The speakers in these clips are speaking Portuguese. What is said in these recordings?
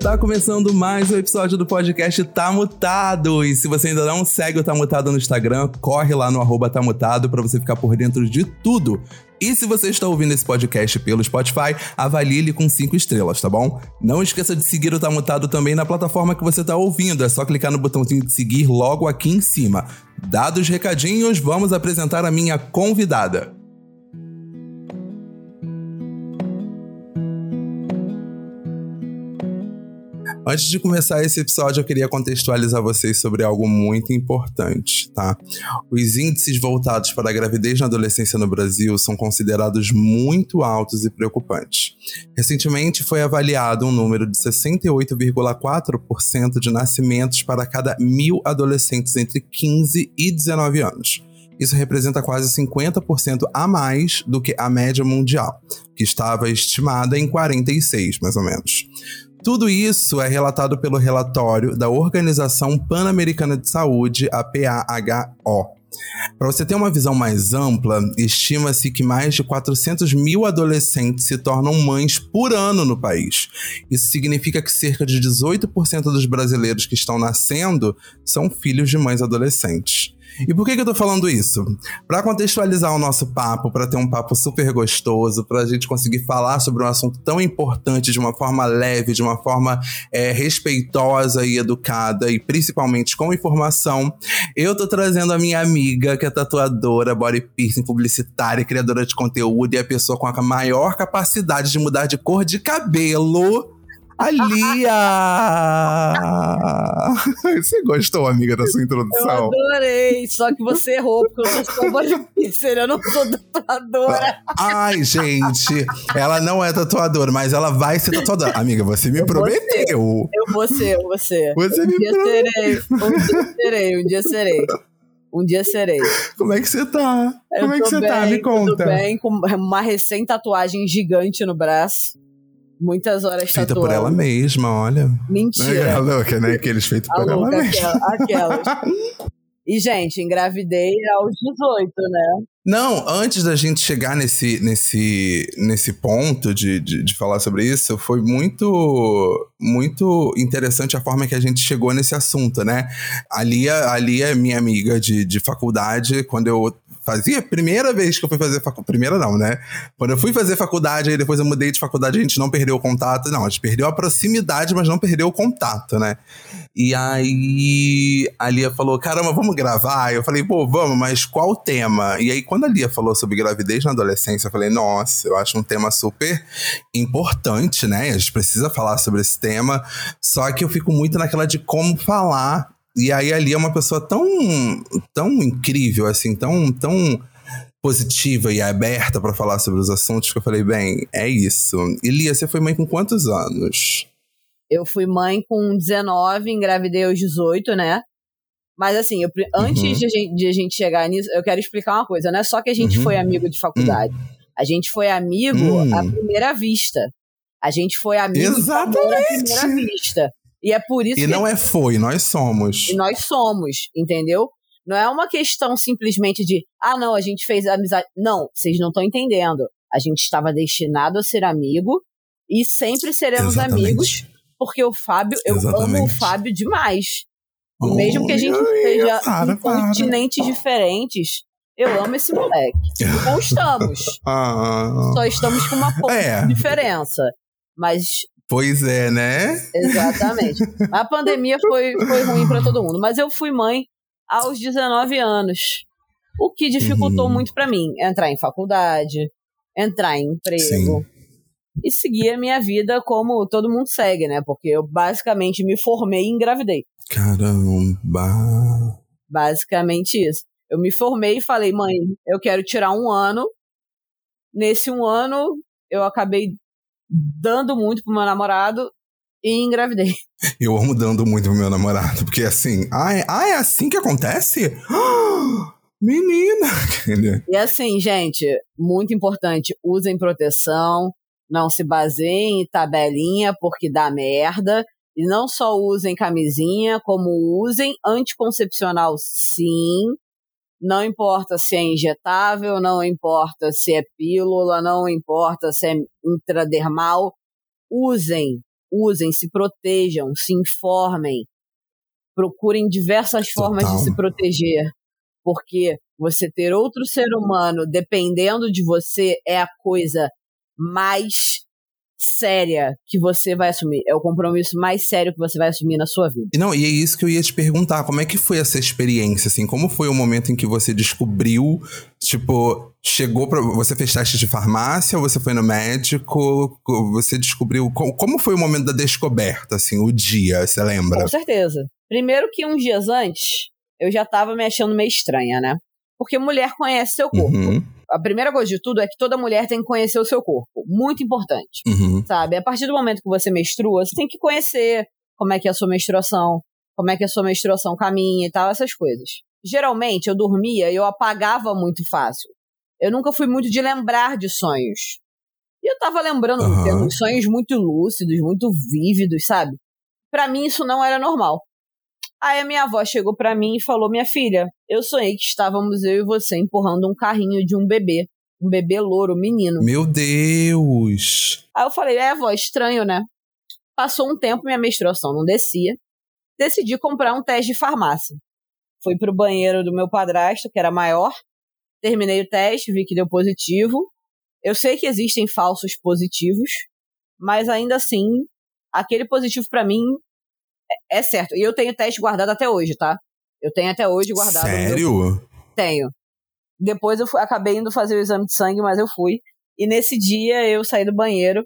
Tá começando mais um episódio do podcast Tá Mutado. E se você ainda não segue o Tá Mutado no Instagram, corre lá no arroba Tá Mutado pra você ficar por dentro de tudo. E se você está ouvindo esse podcast pelo Spotify, avalie ele com 5 estrelas, tá bom? Não esqueça de seguir o Tá Mutado também na plataforma que você tá ouvindo. É só clicar no botãozinho de seguir logo aqui em cima. Dados os recadinhos, vamos apresentar a minha convidada. Antes de começar esse episódio, eu queria contextualizar vocês sobre algo muito importante, tá? Os índices voltados para a gravidez na adolescência no Brasil são considerados muito altos e preocupantes. Recentemente foi avaliado um número de 68,4% de nascimentos para cada mil adolescentes entre 15 e 19 anos. Isso representa quase 50% a mais do que a média mundial, que estava estimada em 46, mais ou menos. Tudo isso é relatado pelo relatório da Organização Pan-Americana de Saúde, a PAHO. Para você ter uma visão mais ampla, estima-se que mais de 400 mil adolescentes se tornam mães por ano no país. Isso significa que cerca de 18% dos brasileiros que estão nascendo são filhos de mães adolescentes. E por que, que eu tô falando isso? Para contextualizar o nosso papo, para ter um papo super gostoso, para a gente conseguir falar sobre um assunto tão importante de uma forma leve, de uma forma é, respeitosa e educada, e principalmente com informação, eu tô trazendo a minha amiga, que é tatuadora, body piercing, publicitária, criadora de conteúdo e a pessoa com a maior capacidade de mudar de cor de cabelo. A Lia! Você gostou, amiga, da sua Eu introdução? adorei, só que você errou, porque eu sou só bodypiercer, eu não sou tatuadora. Ai, gente, ela não é tatuadora, mas ela vai ser tatuadora. Amiga, você me Eu vou prometeu. Eu vou ser, eu vou ser. Você um me dia prometeu. serei, um dia serei, um dia serei. Um dia serei. Como é que você tá? Eu Como é que você bem, tá? Me Tudo conta. bem, com uma recém-tatuagem gigante no braço. Muitas horas Feita tatuando. por ela mesma, olha. É Mentira. louca, né? Aqueles feitos por ela louca, mesma. aquela, aquelas. E, gente, engravidei aos 18, né? Não, antes da gente chegar nesse, nesse, nesse ponto de, de, de falar sobre isso, foi muito muito interessante a forma que a gente chegou nesse assunto, né? A Lia, a Lia é minha amiga de, de faculdade, quando eu fazia, primeira vez que eu fui fazer faculdade, primeira não, né? Quando eu fui fazer faculdade, aí depois eu mudei de faculdade, a gente não perdeu o contato, não, a gente perdeu a proximidade, mas não perdeu o contato, né? E aí a Lia falou: caramba, vamos gravar? Eu falei, pô, vamos, mas qual o tema? E aí, quando a Lia falou sobre gravidez na adolescência, eu falei, nossa, eu acho um tema super importante, né? A gente precisa falar sobre esse tema. Só que eu fico muito naquela de como falar. E aí a Lia é uma pessoa tão, tão incrível, assim, tão, tão positiva e aberta pra falar sobre os assuntos que eu falei, bem, é isso. E Lia, você foi mãe com quantos anos? Eu fui mãe com 19, engravidei aos 18, né? Mas assim, eu pre- antes Uhum. de, a gente, de a gente chegar nisso, eu quero explicar uma coisa. Não é só que a gente Uhum. foi amigo de faculdade. A gente foi amigo à primeira vista. A gente foi amigo amor à Exatamente. primeira vista. E é por isso E que não é foi, nós somos. e nós somos, entendeu? Não é uma questão simplesmente de, ah, não, a gente fez amizade. Não, vocês não estão entendendo. A gente estava destinado a ser amigo e sempre seremos Exatamente. amigos, porque o Fábio, eu amo o Exatamente. Fábio demais. E mesmo que a gente esteja para, em para. continentes diferentes, eu amo esse moleque. E não estamos. Ah, Só estamos com uma pouca É. diferença. Mas pois é, né? Exatamente. A pandemia foi, foi ruim pra todo mundo, mas eu fui mãe aos 19 anos. O que dificultou Uhum. muito pra mim entrar em faculdade, entrar em emprego Sim. e seguir a minha vida como todo mundo segue, né? Porque eu basicamente me formei e engravidei. Caramba. Basicamente isso. Eu me formei e falei, mãe, eu quero tirar um ano. Nesse um ano, eu acabei dando muito pro meu namorado e engravidei. Eu amo dando muito pro meu namorado, porque assim, ah, é, ah, é assim que acontece? Ah, Menina! E assim, gente, muito importante, usem proteção, não se baseiem em tabelinha porque dá merda. E não só usem camisinha, como usem anticoncepcional sim. Não importa se é injetável, não importa se é pílula, não importa se é intradermal. Usem, usem, se protejam, se informem. Procurem diversas formas Total. de se proteger. Porque você ter outro ser humano dependendo de você é a coisa mais séria que você vai assumir. É o compromisso mais sério que você vai assumir na sua vida. E não, e é isso que eu ia te perguntar, como é que foi essa experiência, assim? Como foi o momento em que você descobriu, tipo, chegou pra... Você fez teste de farmácia, ou você foi no médico, você descobriu... co- Como foi o momento da descoberta, assim, o dia, você lembra? Com certeza. Primeiro que uns dias antes, eu já tava me achando meio estranha, né? Porque mulher conhece seu corpo. Uhum, A primeira coisa de tudo é que toda mulher tem que conhecer o seu corpo. Muito importante. uhum. sabe? A partir do momento que você menstrua, você tem que conhecer como é que é a sua menstruação, como é que a sua menstruação caminha e tal, essas coisas. Geralmente, eu dormia e eu apagava muito fácil. Eu nunca fui muito de lembrar de sonhos. E eu tava lembrando, Aham. tendo sonhos muito lúcidos, muito vívidos, sabe? Pra mim, isso não era normal. Aí a minha avó chegou pra mim e falou: Minha filha, eu sonhei que estávamos eu e você empurrando um carrinho de um bebê. Um bebê louro, menino. Meu Deus! Aí eu falei, é, avó, estranho, né? Passou um tempo, minha menstruação não descia. Decidi comprar um teste de farmácia. Fui pro banheiro do meu padrasto, que era maior. Terminei o teste, vi que deu positivo. Eu sei que existem falsos positivos, mas ainda assim, aquele positivo pra mim é- é certo. E eu tenho teste guardado até hoje, tá? Eu tenho até hoje guardado. Sério? tenho. Depois eu fui- acabei indo fazer o exame de sangue, mas eu fui. E nesse dia eu saí do banheiro,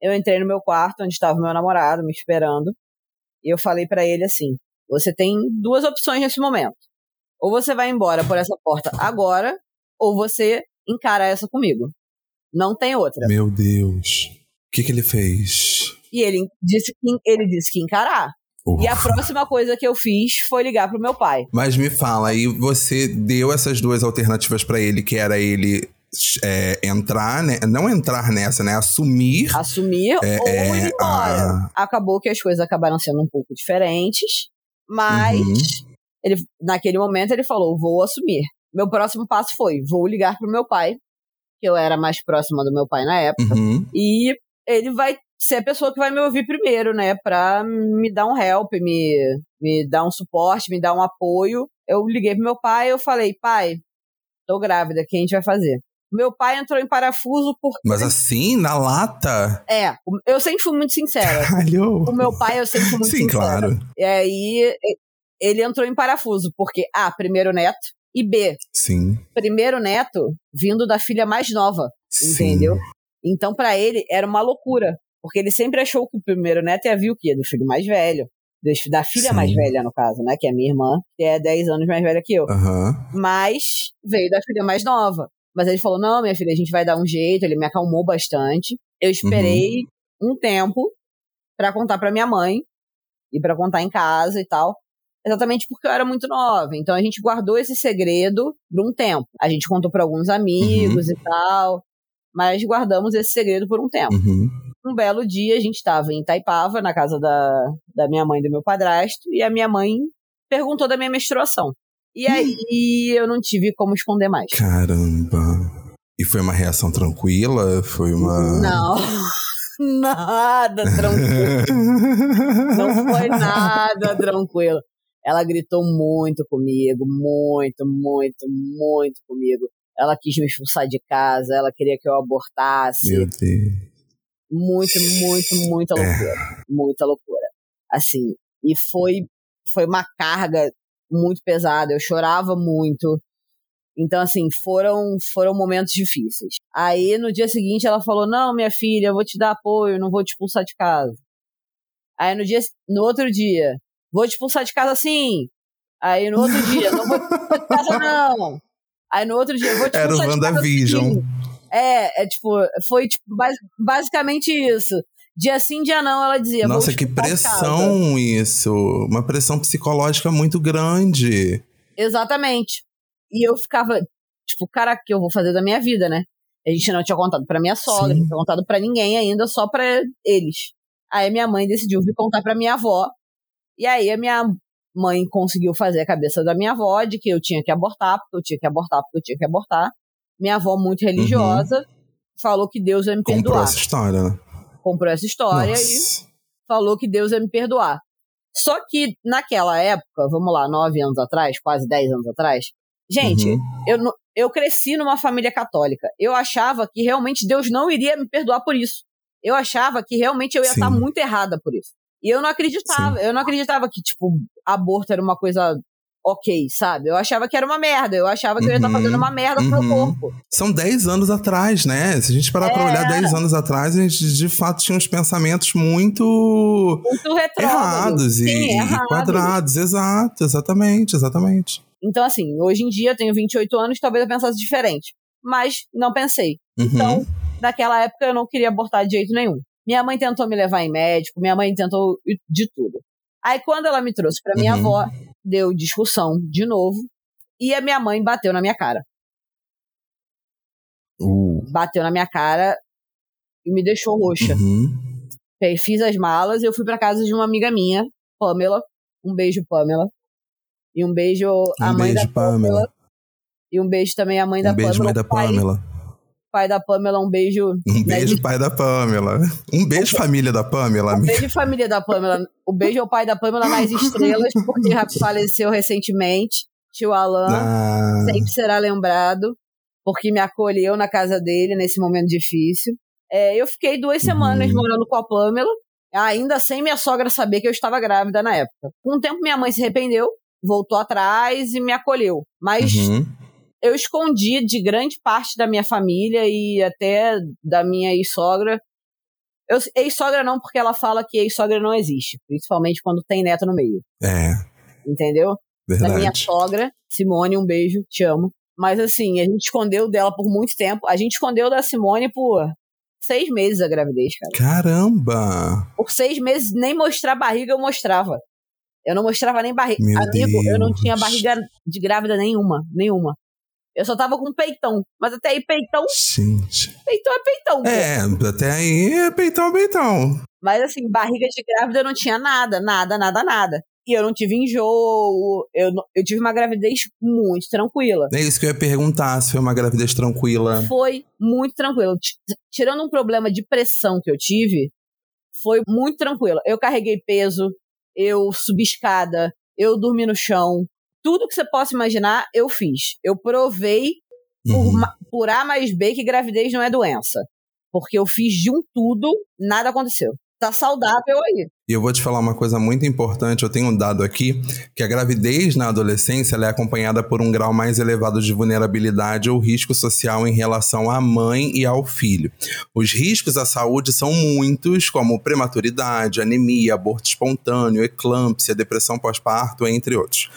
eu entrei no meu quarto, onde estava meu namorado me esperando, e eu falei pra ele assim: você tem duas opções nesse momento. Ou você vai embora por essa porta agora, ou você encara essa comigo. Não tem outra. Meu Deus. O que que ele fez? E ele disse que, ele disse que encarar. E a próxima coisa que eu fiz foi ligar pro meu pai. Mas me fala, aí você deu essas duas alternativas pra ele, que era ele é, entrar, né? Não entrar nessa, né? Assumir. assumir É, ou é, ir embora. a- Acabou que as coisas acabaram sendo um pouco diferentes, mas Uhum. ele, naquele momento ele falou: vou assumir. Meu próximo passo foi: vou ligar pro meu pai, que eu era mais próxima do meu pai na época, Uhum. e ele vai ser a pessoa que vai me ouvir primeiro, né? Pra me dar um help, me, me dar um suporte, me dar um apoio. Eu liguei pro meu pai eu falei: pai, tô grávida, o que a gente vai fazer? Meu pai entrou em parafuso porque. Mas assim, na lata? É, eu sempre fui muito sincera. Caralho. O meu pai, eu sempre fui muito Sim, sincera. claro. E aí, e- ele entrou em parafuso, porque A, primeiro neto, e B, Sim. primeiro neto vindo da filha mais nova, Sim. entendeu? Então, pra ele, era uma loucura, porque ele sempre achou que o primeiro neto ia vir o quê? Do filho mais velho. Da filha Sim. mais velha, no caso, né? Que é minha irmã, que é 10 anos mais velha que eu. Aham. Mas veio da filha mais nova. Mas ele falou: não, minha filha, a gente vai dar um jeito. Ele me acalmou bastante. Eu esperei um tempo pra contar pra minha mãe e pra contar em casa e tal. Exatamente porque eu era muito nova. Então a gente guardou esse segredo por um tempo. A gente contou pra alguns amigos e tal. Mas guardamos esse segredo por um tempo. Uhum. Um belo dia a gente estava em Itaipava, na casa da, da minha mãe e do meu padrasto, e a minha mãe perguntou da minha menstruação. E aí eu não tive como esconder mais. Caramba. E foi uma reação tranquila? Foi uma. Não. Nada tranquilo. Não foi nada tranquilo. Ela gritou muito comigo, muito, muito, muito comigo. Ela quis me expulsar de casa, ela queria que eu abortasse. Meu Deus. Muito, muito, muita loucura. Muita loucura. Assim, e foi, foi uma carga muito pesada. Eu chorava muito. Então, assim, foram, foram momentos difíceis. Aí, no dia seguinte, ela falou: Não, minha filha, eu vou te dar apoio, não vou te expulsar de casa. Aí, no, dia, no outro dia, vou te expulsar de casa sim. Aí, no outro dia, não vou te expulsar de casa não. Aí, no outro dia, vou te Era o expulsar de casa WandaVision. sim. É, é tipo, foi tipo, bas- basicamente isso. Dia sim, dia não, ela dizia. "Vou Nossa, que expulsar de casa." pressão isso. Uma pressão psicológica muito grande. Exatamente. E eu ficava, tipo, cara, o que eu vou fazer da minha vida, né? A gente não tinha contado pra minha sogra, Sim. não tinha contado pra ninguém ainda, só pra eles. Aí minha mãe decidiu vir contar pra minha avó. E aí a minha mãe conseguiu fazer a cabeça da minha avó de que eu tinha que abortar, porque eu tinha que abortar, porque eu tinha que abortar. Minha avó, muito religiosa, uhum. falou que Deus ia me perdoar. Comprou essa história, né? Comprou essa história Nossa. e falou que Deus ia me perdoar. Só que naquela época, vamos lá, nove anos atrás, quase dez anos atrás, gente, uhum. eu, eu cresci numa família católica. Eu achava que realmente Deus não iria me perdoar por isso. Eu achava que realmente eu ia Sim. estar muito errada por isso. E eu não acreditava. Sim. Eu não acreditava que, tipo, aborto era uma coisa ok, sabe? Eu achava que era uma merda. Eu achava que uhum, eu ia estar fazendo uma merda uhum. pro meu uhum. corpo. São 10 anos atrás, né? Se a gente parar é. pra olhar 10 anos atrás, a gente de fato tinha uns pensamentos muito. Muito errados e, Sim, errado. e quadrados. Exato, exatamente, exatamente. Então, assim, hoje em dia eu tenho 28 anos, talvez eu pensasse diferente. Mas não pensei. Uhum. Então, naquela época eu não queria abortar de jeito nenhum. Minha mãe tentou me levar em médico, minha mãe tentou de tudo. Aí quando ela me trouxe para minha uhum. avó, deu discussão de novo e a minha mãe bateu na minha cara. Uh. Bateu na minha cara e me deixou roxa. Uhum. Fiz as malas e eu fui para casa de uma amiga minha, Pamela. Um beijo, Pamela. E um beijo a um mãe beijo, da Pamela. Pamela. E um beijo também à mãe da um beijo, Pamela. mãe da Pamela pai da Pamela, um beijo. Um beijo, pai da Pamela. Um beijo, família da Pamela. Um beijo, família da Pamela. O beijo ao pai da Pamela nas estrelas, porque faleceu recentemente. Tio Alan ah. sempre será lembrado, porque me acolheu na casa dele nesse momento difícil. É, eu fiquei duas semanas uhum. morando com a Pamela, ainda sem minha sogra saber que eu estava grávida na época. Com o tempo, minha mãe se arrependeu, voltou atrás e me acolheu. Mas uhum eu escondi de grande parte da minha família e até da minha ex-sogra. Ex-sogra não, porque ela fala que ex-sogra não existe, principalmente quando tem neto no meio. É. Entendeu? Verdade. Da minha sogra, Simone, um beijo, te amo. Mas assim, a gente escondeu dela por muito tempo. A gente escondeu da Simone por seis meses a gravidez, cara. Caramba! Por seis meses, nem mostrar barriga eu mostrava. Eu não mostrava nem barriga. Amigo, Deus. eu não tinha barriga de grávida nenhuma, nenhuma. Eu só tava com peitão. Mas até aí, peitão. Gente. Peitão é peitão. É, até aí é peitão, peitão. Mas assim, barriga de grávida eu não tinha nada, nada, nada, nada. E eu não tive enjoo. Eu, eu tive uma gravidez muito tranquila. É isso que eu ia perguntar, se foi uma gravidez tranquila. Foi muito tranquila. Tirando um problema de pressão que eu tive, foi muito tranquila. Eu carreguei peso, eu subi escada, eu dormi no chão, tudo que você possa imaginar, eu fiz. Eu provei uhum. por, por A mais B que gravidez não é doença. Porque eu fiz de um tudo, nada aconteceu. Tá saudável aí. E eu vou te falar uma coisa muito importante. Eu tenho um dado aqui que a gravidez na adolescência é acompanhada por um grau mais elevado de vulnerabilidade ou risco social em relação à mãe e ao filho. Os riscos à saúde são muitos, como prematuridade, anemia, aborto espontâneo, eclâmpsia, depressão pós-parto, entre outros.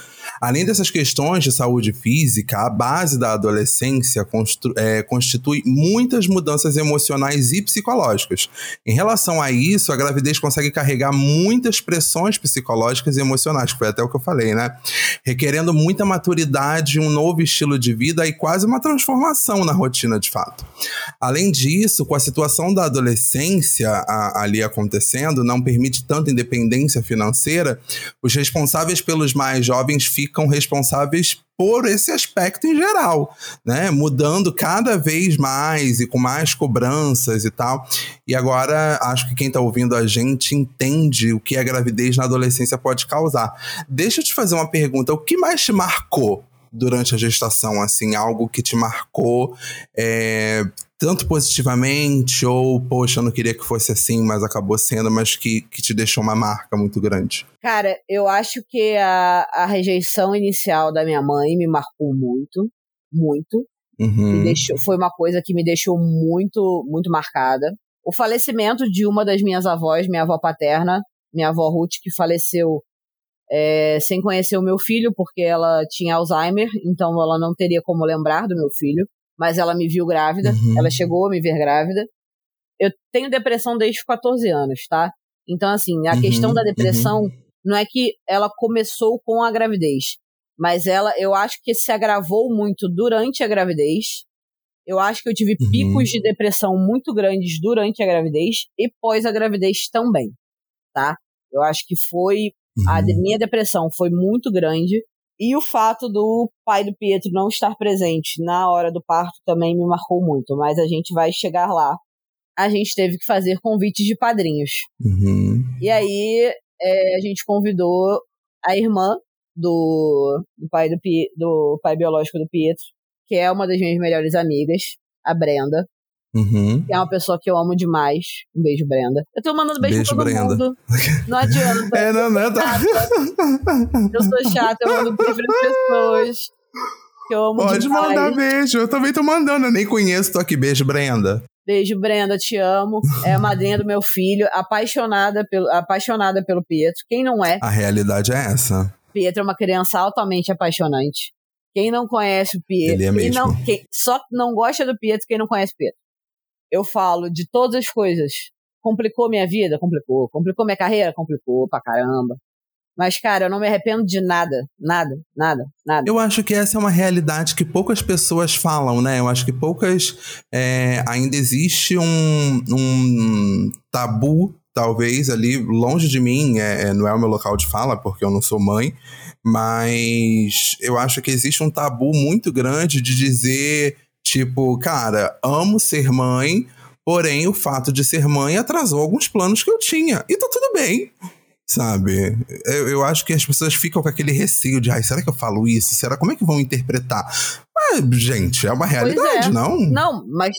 Além dessas questões de saúde física, a base da adolescência é, constitui muitas mudanças emocionais e psicológicas. Em relação a isso, a gravidez consegue carregar muitas pressões psicológicas e emocionais, foi até o que eu falei, né? Requerendo muita maturidade, um novo estilo de vida e quase uma transformação na rotina de fato. Além disso, com a situação da adolescência a, ali acontecendo, não permite tanta independência financeira, os responsáveis pelos mais jovens ficam responsáveis por esse aspecto em geral, né? Mudando cada vez mais e com mais cobranças e tal. E agora acho que quem está ouvindo a gente entende o que a gravidez na adolescência pode causar. Deixa eu te fazer uma pergunta: o que mais te marcou durante a gestação? Assim, algo que te marcou? É, tanto positivamente, ou, poxa, eu não queria que fosse assim, mas acabou sendo, mas que, que te deixou uma marca muito grande? Cara, eu acho que a, a rejeição inicial da minha mãe me marcou muito, muito. Uhum. Deixou, foi uma coisa que me deixou muito, muito marcada. O falecimento de uma das minhas avós, minha avó paterna, minha avó Ruth, que faleceu é, sem conhecer o meu filho, porque ela tinha Alzheimer, então ela não teria como lembrar do meu filho mas ela me viu grávida, uhum. ela chegou a me ver grávida. Eu tenho depressão desde os 14 anos, tá? Então, assim, a uhum, questão da depressão uhum. não é que ela começou com a gravidez, mas ela, eu acho que se agravou muito durante a gravidez. Eu acho que eu tive uhum. picos de depressão muito grandes durante a gravidez e pós a gravidez também. tá? Eu acho que foi. A Uhum. minha depressão foi muito grande. E o fato do pai do Pietro não estar presente na hora do parto também me marcou muito. Mas a gente vai chegar lá. A gente teve que fazer convites de padrinhos. Uhum. E aí é, a gente convidou a irmã do, do pai do, do pai biológico do Pietro, que é uma das minhas melhores amigas, a Brenda, Uhum. que é uma pessoa que eu amo demais. Um beijo, Brenda. Eu tô mandando beijo, Beijo, pra todo Brenda. mundo. Não adianta. É, não, não, tá. Eu sou chata, eu mando beijo pras pessoas. Que eu amo Pode demais. mandar beijo. Eu também tô mandando. Eu nem conheço. Tô aqui. Beijo, Brenda. Beijo, Brenda, te amo. É a madrinha do meu filho, apaixonada pelo, apaixonada pelo Pietro. Quem não é? A realidade é essa. Pietro é uma criança altamente apaixonante. Quem não conhece o Pietro, Ele é mesmo. não, quem, só não gosta do Pietro quem não conhece o Pietro. Eu falo de todas as coisas. Complicou minha vida? Complicou. Complicou minha carreira? Complicou pra caramba. Mas, cara, eu não me arrependo de nada. Nada, nada, nada. Eu acho que essa é uma realidade que poucas pessoas falam, né? Eu acho que poucas. é, ainda existe um, um tabu, talvez, ali, longe de mim, é, é, não é o meu local de fala, porque eu não sou mãe, mas eu acho que existe um tabu muito grande de dizer, tipo, cara, amo ser mãe, porém o fato de ser mãe atrasou alguns planos que eu tinha. E tá tudo bem. Sabe? Eu, eu acho que as pessoas ficam com aquele receio de, ai, será que eu falo isso? Será como é que vão interpretar? Mas, gente, é uma realidade, é. não? Não, mas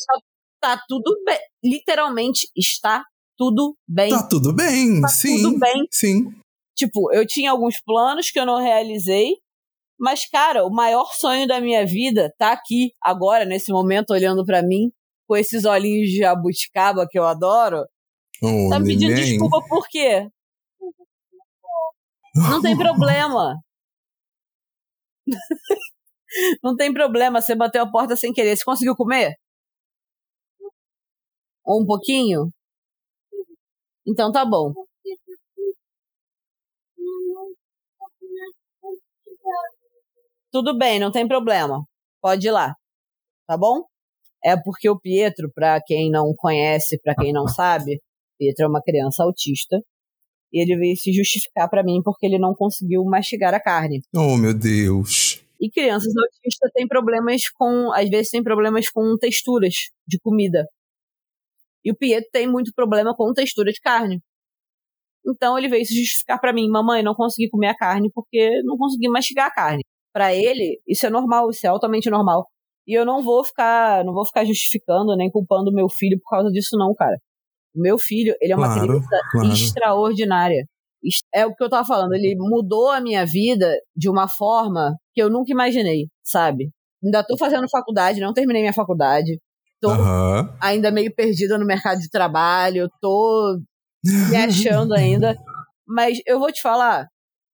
tá, tá tudo bem. Literalmente, está tudo bem. Tá tudo bem, Tá sim. tudo bem. Sim. Tipo, eu tinha alguns planos que eu não realizei, mas, cara, o maior sonho da minha vida tá aqui, agora, nesse momento, olhando pra mim, com esses olhinhos de jabuticaba que eu adoro. Oh, Tá me pedindo neném. desculpa por quê? Não tem problema. Não tem problema, você bateu a porta sem querer. Você conseguiu comer? Ou um pouquinho? Então tá bom. Tudo bem, não tem problema. Pode ir lá. Tá bom? É porque o Pietro, pra quem não conhece, pra quem não sabe, Pietro é uma criança autista. E ele veio se justificar pra mim porque ele não conseguiu mastigar a carne. Oh, meu Deus. E crianças autistas têm problemas com, às vezes têm problemas com texturas de comida. E o Pietro tem muito problema com textura de carne. Então ele veio se justificar pra mim, mamãe, não consegui comer a carne porque não consegui mastigar a carne. Pra ele, isso é normal, isso é altamente normal. E eu não vou ficar, não vou ficar justificando nem culpando meu filho por causa disso não, cara. O meu filho, ele é uma Claro, criança claro. extraordinária. É o que eu tava falando, ele mudou a minha vida de uma forma que eu nunca imaginei, sabe? Ainda tô fazendo faculdade, não terminei minha faculdade. Tô Aham. ainda meio perdida no mercado de trabalho, tô me achando ainda. Mas eu vou te falar,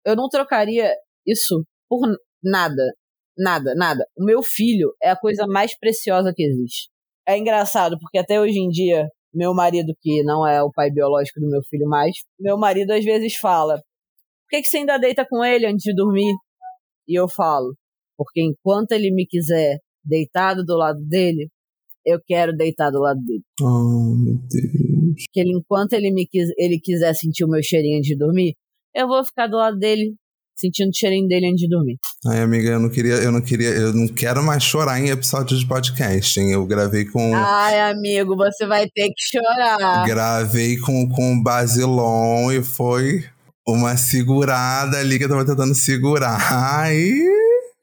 eu não trocaria isso por nada. Nada, nada. O meu filho é a coisa mais preciosa que existe. É engraçado, porque até hoje em dia, meu marido, que não é o pai biológico do meu filho mais, meu marido às vezes fala: por que, que você ainda deita com ele antes de dormir? E eu falo: porque enquanto ele me quiser deitado do lado dele, eu quero deitar do lado dele. Oh, meu Deus. que ele, enquanto ele me ele quiser sentir o meu cheirinho antes de dormir, eu vou ficar do lado dele, sentindo o cheirinho dele antes de dormir. Ai, amiga, eu não queria, eu não queria, eu não quero mais chorar em episódio de podcast, hein? Eu gravei com. Ai, amigo, você vai ter que chorar. Gravei com, com o Basilon e foi uma segurada ali que eu tava tentando segurar. Ai,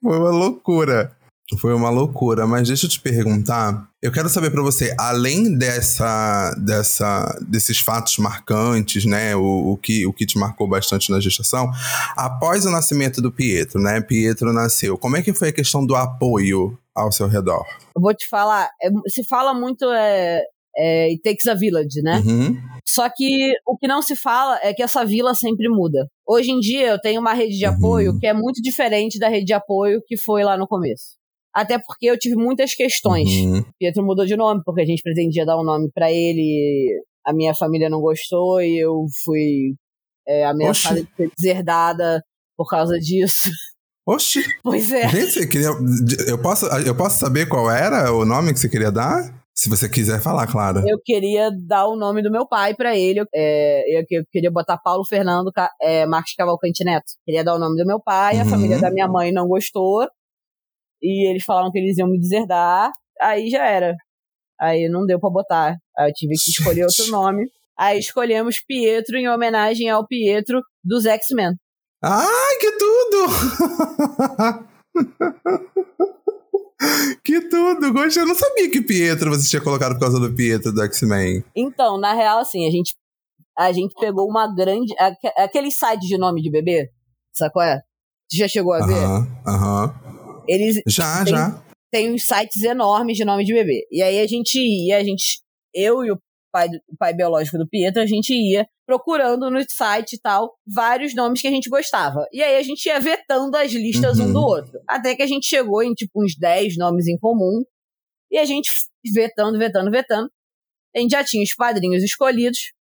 foi uma loucura. Foi uma loucura, mas deixa eu te perguntar. Eu quero saber pra você, além dessa, dessa, desses fatos marcantes, né? O, o, que, o que te marcou bastante na gestação, após o nascimento do Pietro, né? Pietro nasceu. Como é que foi a questão do apoio ao seu redor? Eu vou te falar, é, se fala muito é, é It Takes a Village, né? Uhum. Só que o que não se fala é que essa vila sempre muda. Hoje em dia eu tenho uma rede de Uhum. apoio que é muito diferente da rede de apoio que foi lá no começo. Até porque eu tive muitas questões. Uhum. Pietro mudou de nome, porque a gente pretendia dar um nome pra ele, a minha família não gostou e eu fui é, ameaçada de ser deserdada por causa disso. Oxi! Pois é. Gente, você queria. Eu posso, eu posso saber qual era o nome que você queria dar? Se você quiser falar, claro. Eu queria dar o nome do meu pai pra ele. É, eu, eu queria botar Paulo Fernando é, Marques Cavalcante Neto. Queria dar o nome do meu pai, a Uhum. família da minha mãe não gostou. E eles falaram que eles iam me deserdar. Aí já era. Aí não deu pra botar. Aí eu tive que escolher outro nome. Aí escolhemos Pietro em homenagem ao Pietro dos X-Men. Ai, que tudo! que tudo! Gostei. Eu não sabia que Pietro você tinha colocado por causa do Pietro do X-Men. Então, na real, assim, a gente, a gente pegou uma grande. aque- Aquele site de nome de bebê, sabe qual é? Você já chegou a ver? Aham, aham. Eles Já, Tem- já. têm uns sites enormes de nome de bebê. E aí a gente ia, a gente, eu e o pai, o pai biológico do Pietro, a gente ia procurando no site e tal vários nomes que a gente gostava. E aí a gente ia vetando as listas um Uhum. do outro. Até que a gente chegou em tipo uns 10 nomes em comum. E a gente vetando, vetando, vetando. A gente já tinha os padrinhos escolhidos.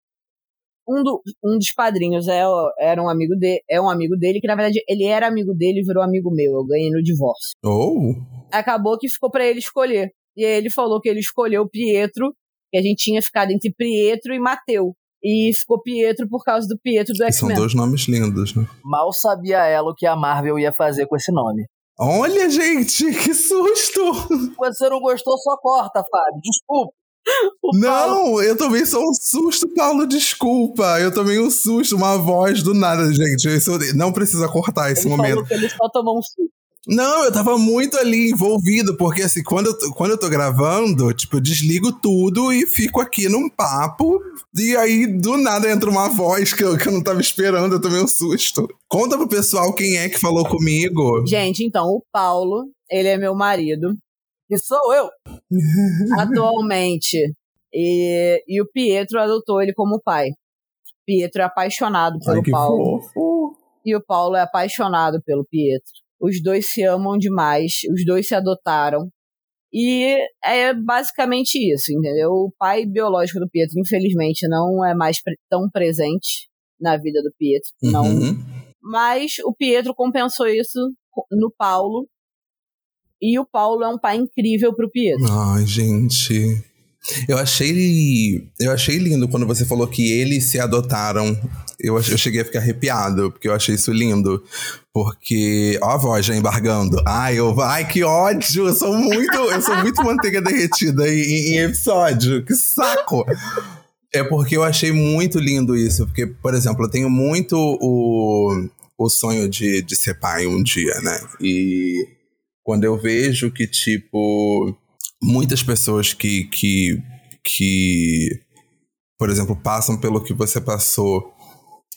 Um, do- um dos padrinhos é, era um amigo de, é um amigo dele, que na verdade ele era amigo dele e virou amigo meu. Eu ganhei no divórcio Oh! acabou que ficou pra ele escolher. E aí ele falou que ele escolheu Pietro, que a gente tinha ficado entre Pietro e Mateu. E ficou Pietro por causa do Pietro do Que são X-Men. dois nomes lindos, né? Mal sabia ela o que a Marvel ia fazer com esse nome. Olha, gente, que susto! Você não gostou, só corta, Fábio. Desculpa. Não, eu tomei só um susto, Paulo, desculpa. Eu tomei um susto, uma voz do nada, gente. Isso não precisa cortar esse ele momento. falou que ele só tomou um susto. Não, eu tava muito ali envolvido, porque assim, quando eu, tô- quando eu tô gravando, tipo, eu desligo tudo e fico aqui num papo, e aí do nada entra uma voz que eu, que eu não tava esperando, eu tomei um susto. Conta pro pessoal quem é que falou comigo. Gente, então, o Paulo, ele é meu marido, E sou eu. atualmente. E, e o Pietro adotou ele como pai. Pietro é apaixonado pelo Ai, que Paulo. fofo. e o Paulo é apaixonado pelo Pietro. Os dois se amam demais, os dois se adotaram. E é basicamente isso, entendeu? O pai biológico do Pietro, infelizmente, não é mais pre- tão presente na vida do Pietro. Não. Uhum. Mas o Pietro compensou isso no Paulo. E o Paulo é um pai incrível pro Pietro. Ai, gente. Eu achei. Eu achei lindo quando você falou que eles se adotaram. Eu, eu cheguei a ficar arrepiado, porque eu achei isso lindo. Porque. Ó, a voz já embargando. Ai, eu, ai, que ódio! Eu sou muito. Eu sou muito manteiga derretida em- em episódio. Que saco! É porque eu achei muito lindo isso. Porque, por exemplo, eu tenho muito o, o sonho de, de ser pai um dia, né? E quando eu vejo que, tipo, muitas pessoas que, que, que, por exemplo, passam pelo que você passou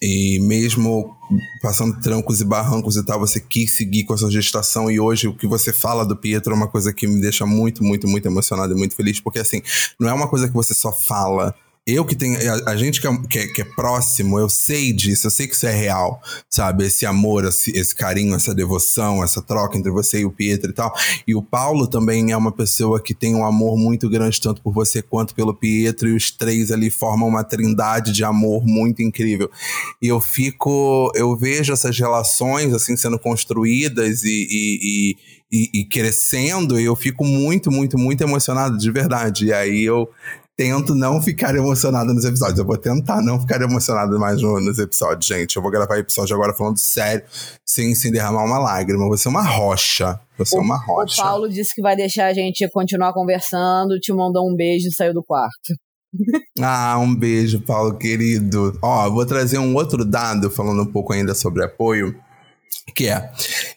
e mesmo passando trancos e barrancos e tal, você quis seguir com a sua gestação e hoje o que você fala do Pietro é uma coisa que me deixa muito, muito, muito emocionado e muito feliz, porque assim, não é uma coisa que você só fala. Eu que tenho. A, a gente que é, que, é, que é próximo, eu sei disso, eu sei que isso é real, sabe? Esse amor, esse, esse carinho, essa devoção, essa troca entre você e o Pietro e tal. E o Paulo também é uma pessoa que tem um amor muito grande, tanto por você quanto pelo Pietro, e os três ali formam uma trindade de amor muito incrível. E eu fico. Eu vejo essas relações assim sendo construídas e, e, e, e, e crescendo, e eu fico muito, muito, muito emocionado de verdade. E aí eu tento não ficar emocionado nos episódios. Eu vou tentar não ficar emocionado mais no- nos episódios, gente. Eu vou gravar episódio agora falando sério, sem, sem derramar uma lágrima. Você é uma rocha. Você é uma O rocha. Paulo disse que vai deixar a gente continuar conversando, te mandou um beijo e saiu do quarto. Ah, um beijo, Paulo, querido. Ó, vou trazer um outro dado, falando um pouco ainda sobre apoio, que é,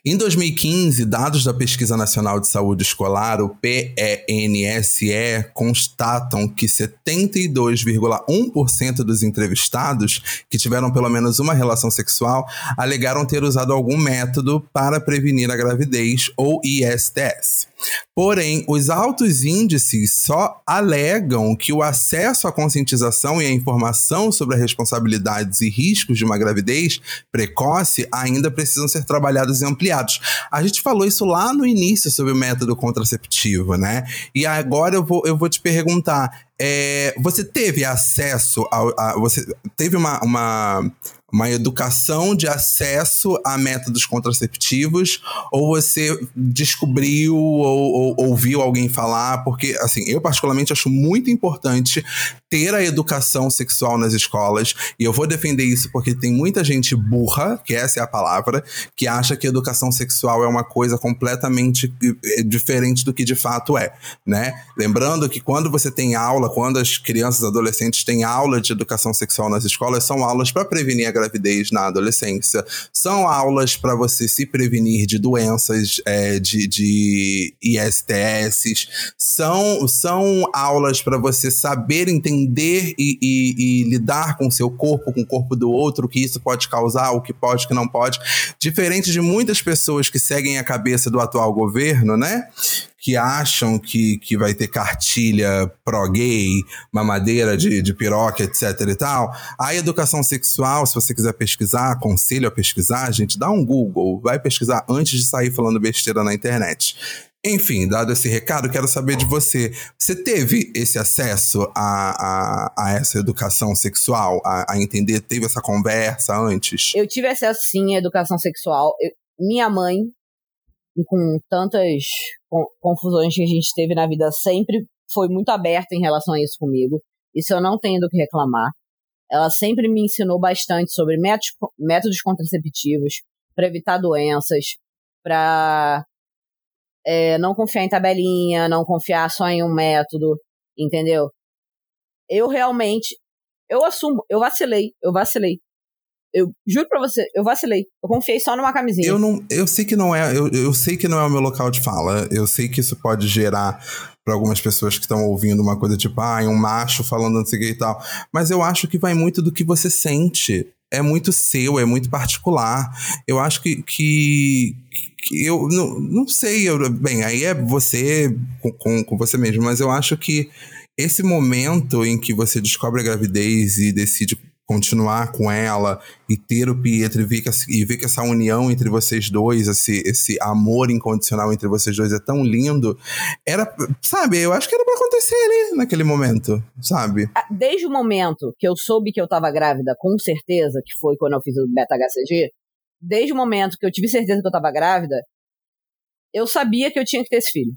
em 2015, dados da Pesquisa Nacional de Saúde Escolar, o PENSE, constatam que 72,1% dos entrevistados que tiveram pelo menos uma relação sexual alegaram ter usado algum método para prevenir a gravidez ou ISTS. Porém, os altos índices só alegam que o acesso à conscientização e à informação sobre as responsabilidades e riscos de uma gravidez precoce ainda precisam ser trabalhados e ampliados. A gente falou isso lá no início sobre o método contraceptivo, né? E agora eu vou, eu vou te perguntar: é, você teve acesso ao. A, você teve uma, uma, uma educação de acesso a métodos contraceptivos ou você descobriu ou, ou ouviu alguém falar? Porque, assim, eu particularmente acho muito importante ter a educação sexual nas escolas e eu vou defender isso porque tem muita gente burra, que essa é a palavra, que acha que educação sexual é uma coisa completamente eh, diferente do que de fato é, né? Lembrando que quando você tem aula, quando as crianças e adolescentes têm aula de educação sexual nas escolas, são aulas para prevenir a gravidez na adolescência, são aulas para você se prevenir de doenças é, de, de ISTS, são, são aulas para você saber entender e, e, e lidar com seu corpo, com o corpo do outro, o que isso pode causar, o que pode, o que não pode. Diferente de muitas pessoas que seguem a cabeça do atual governo, né? Que acham que, que vai ter cartilha pró-gay, mamadeira de, de piroca, etc e tal. A educação sexual, se você quiser pesquisar, aconselho a pesquisar, gente, dá um Google, vai pesquisar antes de sair falando besteira na internet. Enfim, dado esse recado, quero saber de você. Você teve esse acesso a, a, a essa educação sexual, a, a, entender, teve essa conversa antes? Eu tive acesso, sim, à educação sexual. Eu, minha mãe e com tantas confusões que a gente teve na vida, sempre foi muito aberta em relação a isso comigo. Isso eu não tenho do que reclamar. Ela sempre me ensinou bastante sobre métodos, contraceptivos para evitar doenças, para é, não confiar em tabelinha, não confiar só em um método, entendeu? Eu realmente, eu assumo, eu vacilei, eu vacilei. Eu juro pra você, eu vacilei. Eu confiei só numa camisinha. Eu não, eu sei que não é, eu, eu sei que não é o meu local de fala. Eu sei que isso pode gerar para algumas pessoas que estão ouvindo uma coisa tipo, ah, um macho falando não sei o que e tal. Mas eu acho que vai muito do que você sente. É muito seu, é muito particular. Eu acho que, que, que eu não, não sei. Eu, bem, aí é você com, com, com você mesmo, mas eu acho que esse momento em que você descobre a gravidez e decide continuar com ela e ter o Pietro e ver que, e ver que essa união entre vocês dois, esse, esse amor incondicional entre vocês dois é tão lindo, era, sabe, eu acho que era para acontecer ali naquele momento, sabe? Ah, desde o momento que eu soube que eu tava grávida, com certeza, que foi quando eu fiz o beta-HCG, desde o momento que eu tive certeza que eu tava grávida, eu sabia que eu tinha que ter esse filho.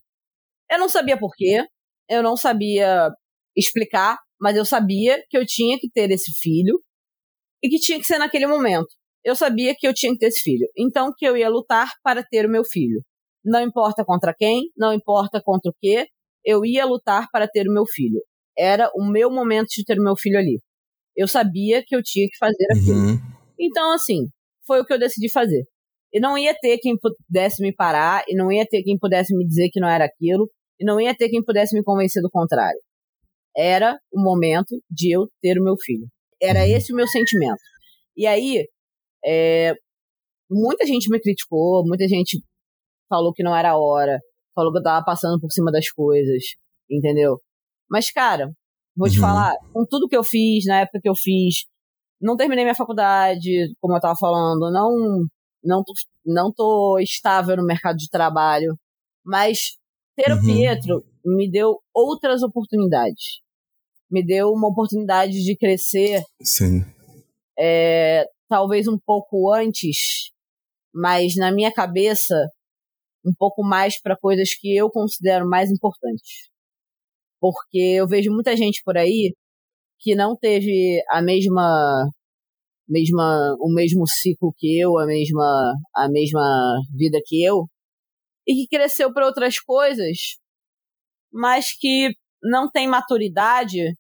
Eu não sabia por quê, eu não sabia explicar, mas eu sabia que eu tinha que ter esse filho e que tinha que ser naquele momento. Eu sabia que eu tinha que ter esse filho. Então que eu ia lutar para ter o meu filho. Não importa contra quem, não importa contra o que, eu ia lutar para ter o meu filho. Era o meu momento de ter o meu filho ali. Eu sabia que eu tinha que fazer aquilo. Uhum. Então, assim, foi o que eu decidi fazer. E não ia ter quem pudesse me parar, e não ia ter quem pudesse me dizer que não era aquilo, e não ia ter quem pudesse me convencer do contrário era o momento de eu ter o meu filho. Era uhum. esse o meu sentimento. E aí, é, muita gente me criticou, muita gente falou que não era a hora, falou que eu tava passando por cima das coisas, entendeu? Mas, cara, vou te uhum. falar, com tudo que eu fiz, na época que eu fiz, não terminei minha faculdade, como eu tava falando, não, não, tô, não tô estável no mercado de trabalho, mas ter uhum. o Pietro me deu outras oportunidades me deu uma oportunidade de crescer. Sim. É, talvez um pouco antes, mas na minha cabeça, um pouco mais para coisas que eu considero mais importantes. Porque eu vejo muita gente por aí que não teve a mesma mesma o mesmo ciclo que eu, a mesma a mesma vida que eu e que cresceu para outras coisas, mas que não tem maturidade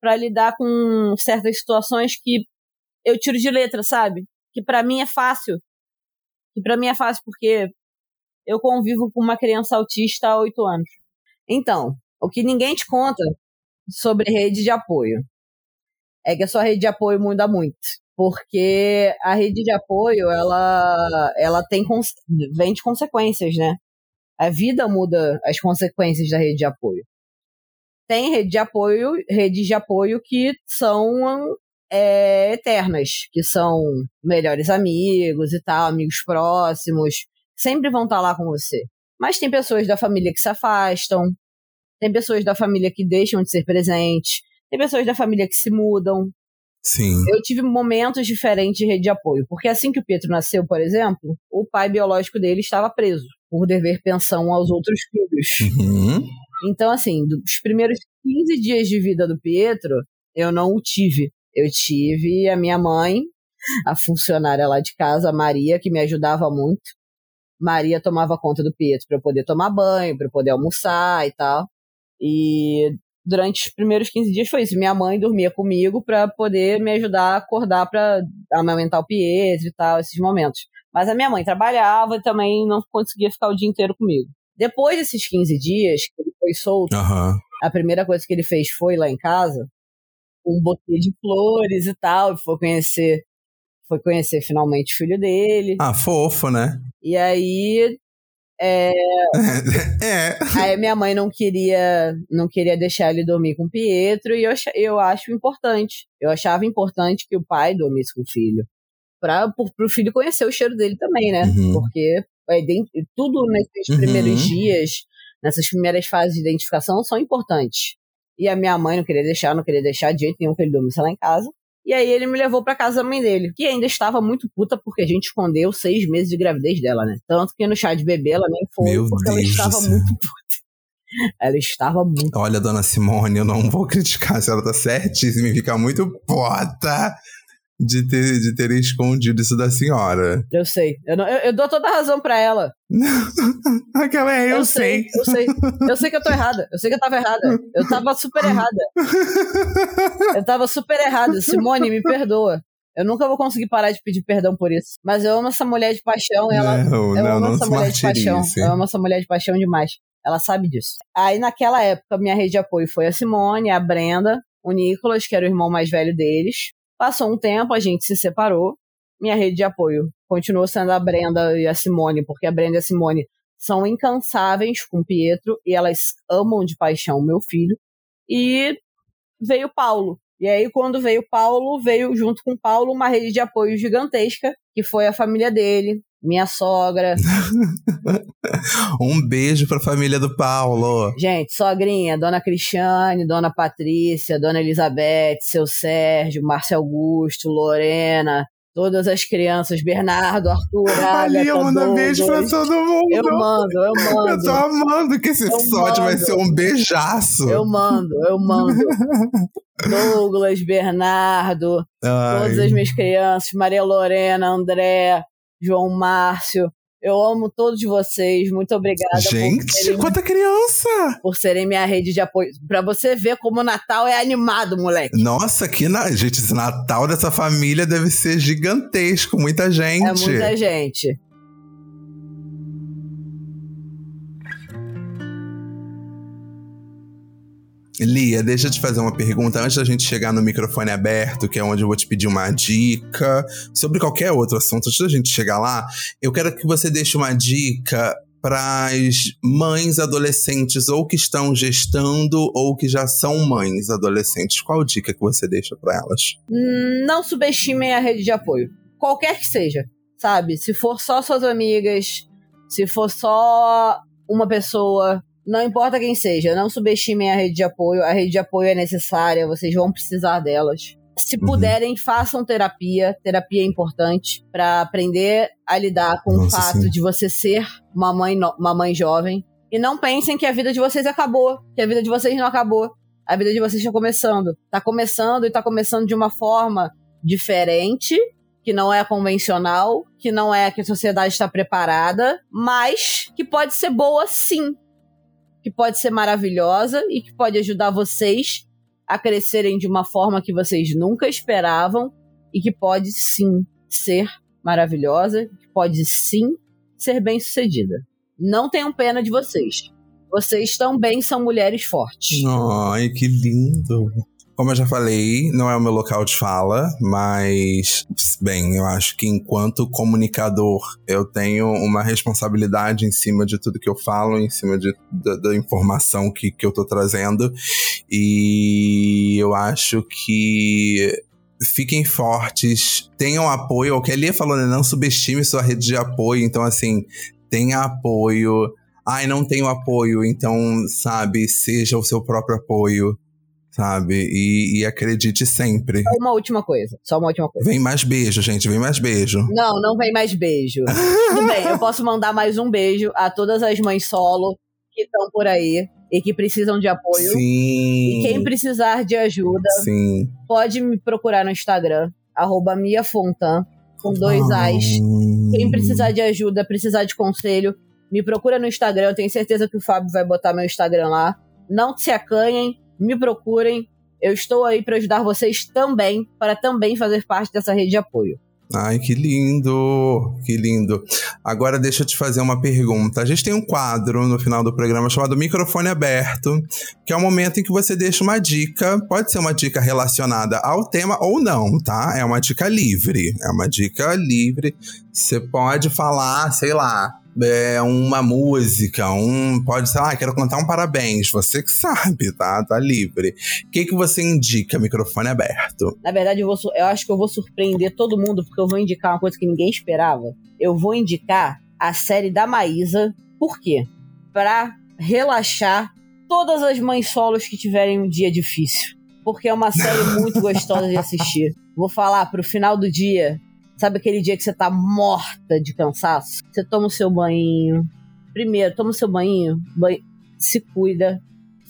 para lidar com certas situações que eu tiro de letra, sabe? Que para mim é fácil. Que para mim é fácil porque eu convivo com uma criança autista há oito anos. Então, o que ninguém te conta sobre rede de apoio é que a sua rede de apoio muda muito. Porque a rede de apoio, ela, ela tem, vem de consequências, né? A vida muda as consequências da rede de apoio tem rede de apoio, redes de apoio que são é, eternas, que são melhores amigos e tal, amigos próximos, sempre vão estar lá com você. Mas tem pessoas da família que se afastam, tem pessoas da família que deixam de ser presentes, tem pessoas da família que se mudam. Sim. Eu tive momentos diferentes de rede de apoio, porque assim que o Pietro nasceu, por exemplo, o pai biológico dele estava preso por dever pensão aos outros filhos. Uhum. Então, assim, dos primeiros 15 dias de vida do Pietro, eu não o tive. Eu tive a minha mãe, a funcionária lá de casa, a Maria, que me ajudava muito. Maria tomava conta do Pietro para eu poder tomar banho, para eu poder almoçar e tal. E durante os primeiros 15 dias foi isso. Minha mãe dormia comigo para poder me ajudar a acordar para amamentar o Pietro e tal, esses momentos. Mas a minha mãe trabalhava e também não conseguia ficar o dia inteiro comigo. Depois desses 15 dias que ele foi solto, Aham. a primeira coisa que ele fez foi lá em casa, um buquê de flores e tal, e foi conhecer, foi conhecer finalmente o filho dele. Ah, fofo, né? E aí, é, é. aí minha mãe não queria, não queria deixar ele dormir com o Pietro e eu, eu acho importante. Eu achava importante que o pai dormisse com o filho, para o filho conhecer o cheiro dele também, né? Uhum. Porque ident- tudo nesses Uhum. primeiros dias, nessas primeiras fases de identificação, são importantes. E a minha mãe não queria deixar, não queria deixar de jeito nenhum que ele dormisse lá em casa. E aí ele me levou pra casa da mãe dele, que ainda estava muito puta porque a gente escondeu seis meses de gravidez dela, né? Tanto que no chá de bebê ela nem foi, Meu porque ela Deus do estava muito puta. Ela estava muito. Olha, dona Simone, eu não vou criticar, a senhora tá certíssima e fica muito puta de ter, de ter escondido isso da senhora. Eu sei. Eu, não- eu- eu dou toda a razão pra ela. Aquela é, eu, sei. Eu sei. Eu sei que eu tô errada. Eu sei que eu tava errada. Eu tava super errada. Eu tava super errada. Simone, me perdoa. Eu nunca vou conseguir parar de pedir perdão por isso. Mas eu amo essa mulher de paixão. Ela, não, eu não, amo não essa mulher de paixão. Eu amo essa mulher de paixão demais. Ela sabe disso. Aí, naquela época, minha rede de apoio foi a Simone, a Brenda, o Nicolas, que era o irmão mais velho deles. Passou um tempo, a gente se separou. Minha rede de apoio continuou sendo a Brenda e a Simone, porque a Brenda e a Simone são incansáveis com Pietro e elas amam de paixão o meu filho. E veio Paulo. E aí, quando veio Paulo, veio junto com Paulo uma rede de apoio gigantesca, que foi a família dele, minha sogra, Um beijo pra família do Paulo. Gente, sogrinha, Dona Cristiane, Dona Patrícia, Dona Elizabeth, seu Sérgio, Márcio Augusto, Lorena, todas as crianças, Bernardo, Arthur, Ali, Agatha, manda beijo pra todo mundo. Eu mando, eu Eu tô mando, amando que esse Eu episódio vai mando. ser um beijaço. eu mando, eu mando. Douglas, Bernardo, Ai. todas as minhas crianças, Maria Lorena, André, João Márcio. Eu amo todos vocês. Muito obrigada por Gente, serem quanta criança! por serem minha rede de apoio. Pra você ver como o Natal é animado, moleque. Nossa, que na... gente, esse Natal dessa família deve ser gigantesco, muita gente. É muita gente. Lia, deixa eu te fazer uma pergunta antes da gente chegar no microfone aberto, que é onde eu vou te pedir uma dica sobre qualquer outro assunto. Antes da gente chegar lá, eu quero que você deixe uma dica para as mães adolescentes ou que estão gestando ou que já são mães adolescentes. Qual dica que você deixa para elas? Não subestimem a rede de apoio. Qualquer que seja, sabe? Se for só suas amigas, se for só uma pessoa, não importa quem seja, não subestimem a rede de apoio. A rede de apoio é necessária, vocês vão precisar delas. Se Uhum. puderem, façam terapia. Terapia é importante para aprender a lidar com o Nossa, fato sim. de você ser uma mãe, uma mãe jovem. E não pensem que a vida de vocês acabou, que a vida de vocês não acabou. A vida de vocês está começando. Tá começando e tá começando de uma forma diferente, que não é a convencional, que não é a que a sociedade está preparada, mas que pode ser boa sim. Que pode ser maravilhosa e que pode ajudar vocês a crescerem de uma forma que vocês nunca esperavam e que pode sim ser maravilhosa, que pode sim ser bem-sucedida. Não tenham pena de vocês. Vocês também são mulheres fortes. Ai, que lindo. Como eu já falei, não é o meu local de fala, mas, bem, eu acho que enquanto comunicador, eu tenho uma responsabilidade em cima de tudo que eu falo, em cima de, da, da informação que, que eu tô trazendo. E eu acho que fiquem fortes, tenham apoio. O que a Lia falou, né? Não subestime sua rede de apoio. Então, assim, tenha apoio. Ai, não tenho apoio, então, sabe, seja o seu próprio apoio sabe? E, e acredite sempre. Só uma última coisa. Só uma última coisa. Vem mais beijo, gente, vem mais beijo. Não, não vem mais beijo. Tudo bem, eu posso mandar mais um beijo a todas as mães solo que estão por aí e que precisam de apoio. Sim. E quem precisar de ajuda, Sim. pode me procurar no Instagram, arroba miafontan, com dois A's. Quem precisar de ajuda, precisar de conselho, me procura no Instagram. Eu tenho certeza que o Fábio vai botar meu Instagram lá. Não se acanhem, me procurem. Eu estou aí para ajudar vocês também, para também fazer parte dessa rede de apoio. Ai, que lindo, que lindo. Agora deixa eu te fazer uma pergunta. A gente tem um quadro no final do programa chamado Microfone Aberto, que é o momento em que você deixa uma dica. Pode ser uma dica relacionada ao tema ou não, tá? É uma dica livre. É uma dica livre. Você pode falar, sei lá, é, uma música, um. Pode ser, ah, quero cantar um parabéns. Você que sabe, tá? Tá livre. O que, que você indica, microfone aberto? Na verdade, eu, vou, eu acho que eu vou surpreender todo mundo, porque eu vou indicar uma coisa que ninguém esperava. Eu vou indicar a série da Maísa. Por quê? Pra relaxar todas as mães solos que tiverem um dia difícil. Porque é uma série muito gostosa de assistir. Vou falar pro final do dia, Sabe aquele dia que você tá morta de cansaço? Você toma o seu banho. Primeiro, toma o seu banho, banho se cuida,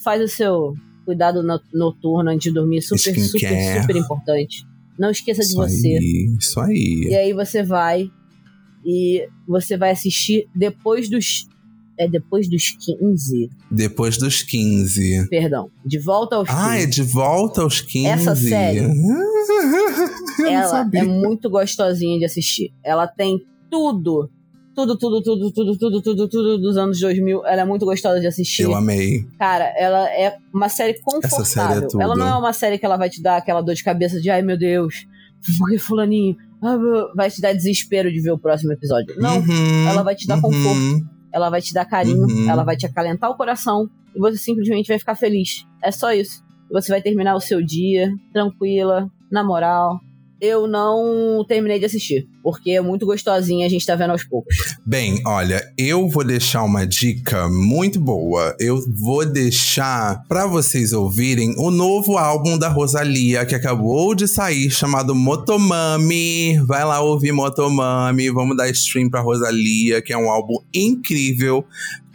faz o seu cuidado noturno antes de dormir, super, super, super importante. Não esqueça isso de você. Aí, isso aí. E aí você vai e você vai assistir depois dos é depois dos 15. Depois dos 15. Perdão. De volta aos 15. Ah, é de volta aos 15. Essa série. ela é muito gostosinha de assistir. Ela tem tudo. Tudo, tudo, tudo, tudo, tudo, tudo, tudo dos anos 2000. Ela é muito gostosa de assistir. Eu amei. Cara, ela é uma série confortável. Essa série é tudo. Ela não é uma série que ela vai te dar aquela dor de cabeça de ai meu Deus, porque fulaninho ah, vai te dar desespero de ver o próximo episódio. Não, uhum, ela vai te dar uhum. conforto ela vai te dar carinho, uhum. ela vai te acalentar o coração e você simplesmente vai ficar feliz. É só isso. Você vai terminar o seu dia tranquila, na moral, eu não terminei de assistir, porque é muito gostosinha, a gente tá vendo aos poucos. Bem, olha, eu vou deixar uma dica muito boa. Eu vou deixar para vocês ouvirem o novo álbum da Rosalia que acabou de sair, chamado Motomami. Vai lá ouvir Motomami, vamos dar stream pra Rosalia, que é um álbum incrível.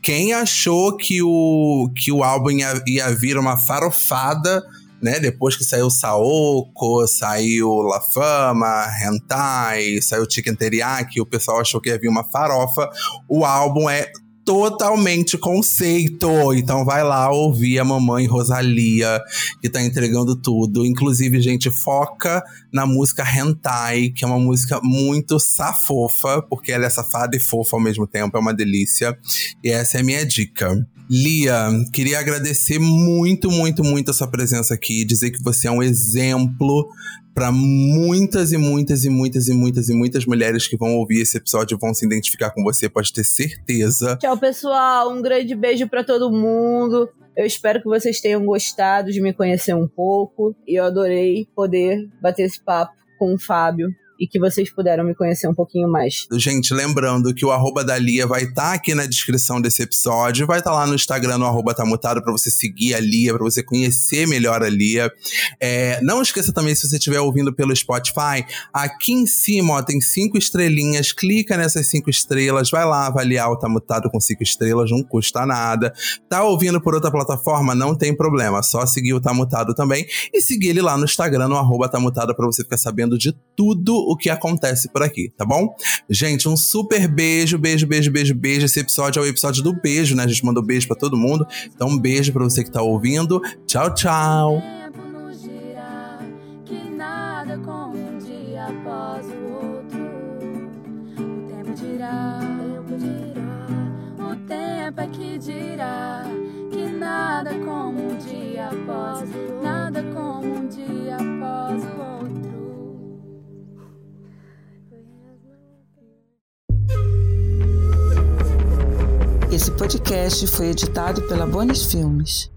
Quem achou que o, que o álbum ia, ia vir uma farofada né? Depois que saiu Saoko, saiu La Fama, Hentai, saiu Chicken Teriyaki, o pessoal achou que ia vir uma farofa. O álbum é totalmente conceito. Então vai lá ouvir a mamãe Rosalia, que tá entregando tudo. Inclusive, gente, foca na música Hentai, que é uma música muito safofa, porque ela é safada e fofa ao mesmo tempo, é uma delícia. E essa é a minha dica. Lia, queria agradecer muito, muito, muito a sua presença aqui, dizer que você é um exemplo para muitas e muitas e muitas e muitas e muitas mulheres que vão ouvir esse episódio vão se identificar com você, pode ter certeza. Tchau, pessoal. Um grande beijo para todo mundo. Eu espero que vocês tenham gostado de me conhecer um pouco e eu adorei poder bater esse papo com o Fábio e que vocês puderam me conhecer um pouquinho mais. Gente, lembrando que o arroba da Lia vai estar tá aqui na descrição desse episódio, vai estar tá lá no Instagram, no arroba tá mutado, pra você seguir a Lia, pra você conhecer melhor a Lia. É, não esqueça também, se você estiver ouvindo pelo Spotify, aqui em cima ó, tem cinco estrelinhas, clica nessas cinco estrelas, vai lá avaliar o Tá Mutado com cinco estrelas, não custa nada. Tá ouvindo por outra plataforma? Não tem problema, só seguir o Tá Mutado também e seguir ele lá no Instagram, no arroba Tá Mutado, pra você ficar sabendo de tudo o que acontece por aqui, tá bom? Gente, um super beijo, beijo, beijo, beijo, beijo. Esse episódio é o episódio do beijo, né? A gente mandou beijo para todo mundo. Então, um beijo para você que tá ouvindo. Tchau, tchau. é que dirá que nada como um dia após, nada como um dia Esse podcast foi editado pela Bonis Filmes.